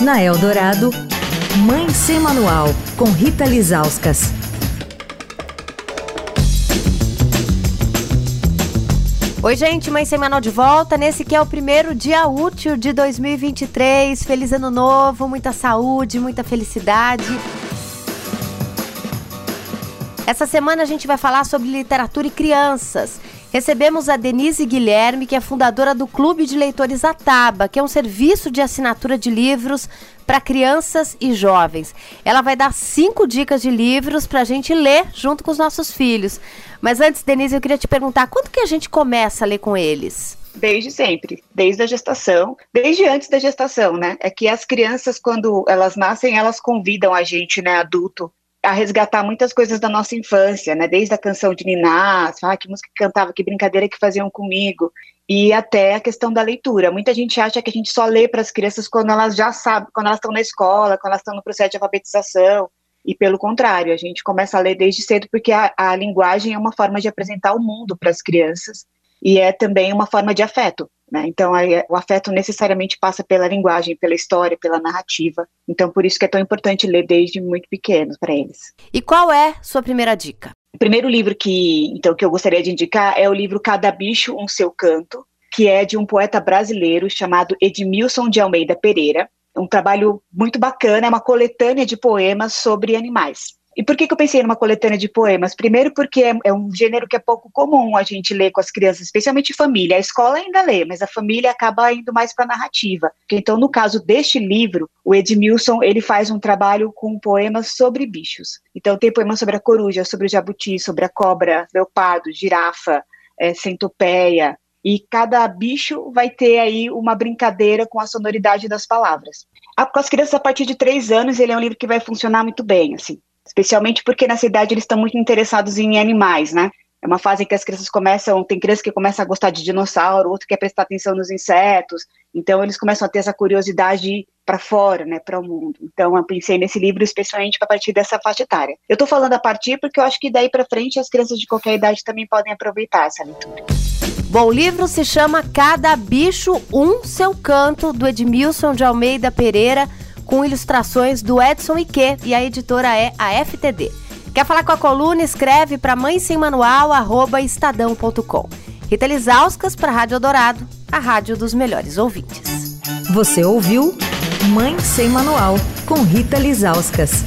Na Eldorado, Mãe Sem Manual, com Rita Lizauskas. Oi, gente, Mãe Sem Manual de volta nesse que é o primeiro dia útil de 2023. Feliz ano novo, muita saúde, muita felicidade. Essa semana a gente vai falar sobre literatura e crianças. Recebemos a Denise Guilherme, que é fundadora do Clube de Leitores Ataba, que é um serviço de assinatura de livros para crianças e jovens. Ela vai dar cinco dicas de livros para a gente ler junto com os nossos filhos. Mas antes, Denise, eu queria te perguntar, quando que a gente começa a ler com eles? Desde sempre, desde a gestação, desde antes da gestação, né? É que as crianças, quando elas nascem, elas convidam a gente, né, adulto, a resgatar muitas coisas da nossa infância, né? Desde a canção de Niná, ah, que música que cantava, que brincadeira que faziam comigo, e até a questão da leitura. Muita gente acha que a gente só lê para as crianças quando elas já sabem, quando elas estão na escola, quando elas estão no processo de alfabetização. E pelo contrário, a gente começa a ler desde cedo porque a, a linguagem é uma forma de apresentar o mundo para as crianças e é também uma forma de afeto. Né? Então, aí, o afeto necessariamente passa pela linguagem, pela história, pela narrativa. Então, por isso que é tão importante ler desde muito pequeno para eles. E qual é sua primeira dica? O primeiro livro que, então, que eu gostaria de indicar é o livro Cada Bicho um Seu Canto, que é de um poeta brasileiro chamado Edmilson de Almeida Pereira. Um trabalho muito bacana, é uma coletânea de poemas sobre animais. E por que, que eu pensei numa coletânea de poemas? Primeiro, porque é, é, um gênero que é pouco comum a gente ler com as crianças, especialmente família. A escola ainda lê, mas a família acaba indo mais para a narrativa. Então, no caso deste livro, o Edmilson ele faz um trabalho com poemas sobre bichos. Então, tem poemas sobre a coruja, sobre o jabuti, sobre a cobra, leopardo, girafa, é, centopeia. E cada bicho vai ter aí uma brincadeira com a sonoridade das palavras. Com as crianças a partir de três anos, ele é um livro que vai funcionar muito bem, assim especialmente porque na cidade eles estão muito interessados em animais, né? É uma fase em que as crianças começam, tem crianças que começam a gostar de dinossauro, outro quer prestar atenção nos insetos, então eles começam a ter essa curiosidade para fora, né, para o mundo. Então eu pensei nesse livro especialmente a partir dessa faixa etária. Eu estou falando a partir porque eu acho que daí para frente as crianças de qualquer idade também podem aproveitar essa leitura. Bom, o livro se chama Cada Bicho Um Seu Canto, do Edmilson de Almeida Pereira com ilustrações do Edson Ike e a editora é a FTD. Quer falar com a coluna? Escreve para mãe sem manual, estadão.com. Rita Lisauskas para Rádio Dourado, a rádio dos melhores ouvintes. Você ouviu Mãe Sem Manual, com Rita Lisauskas.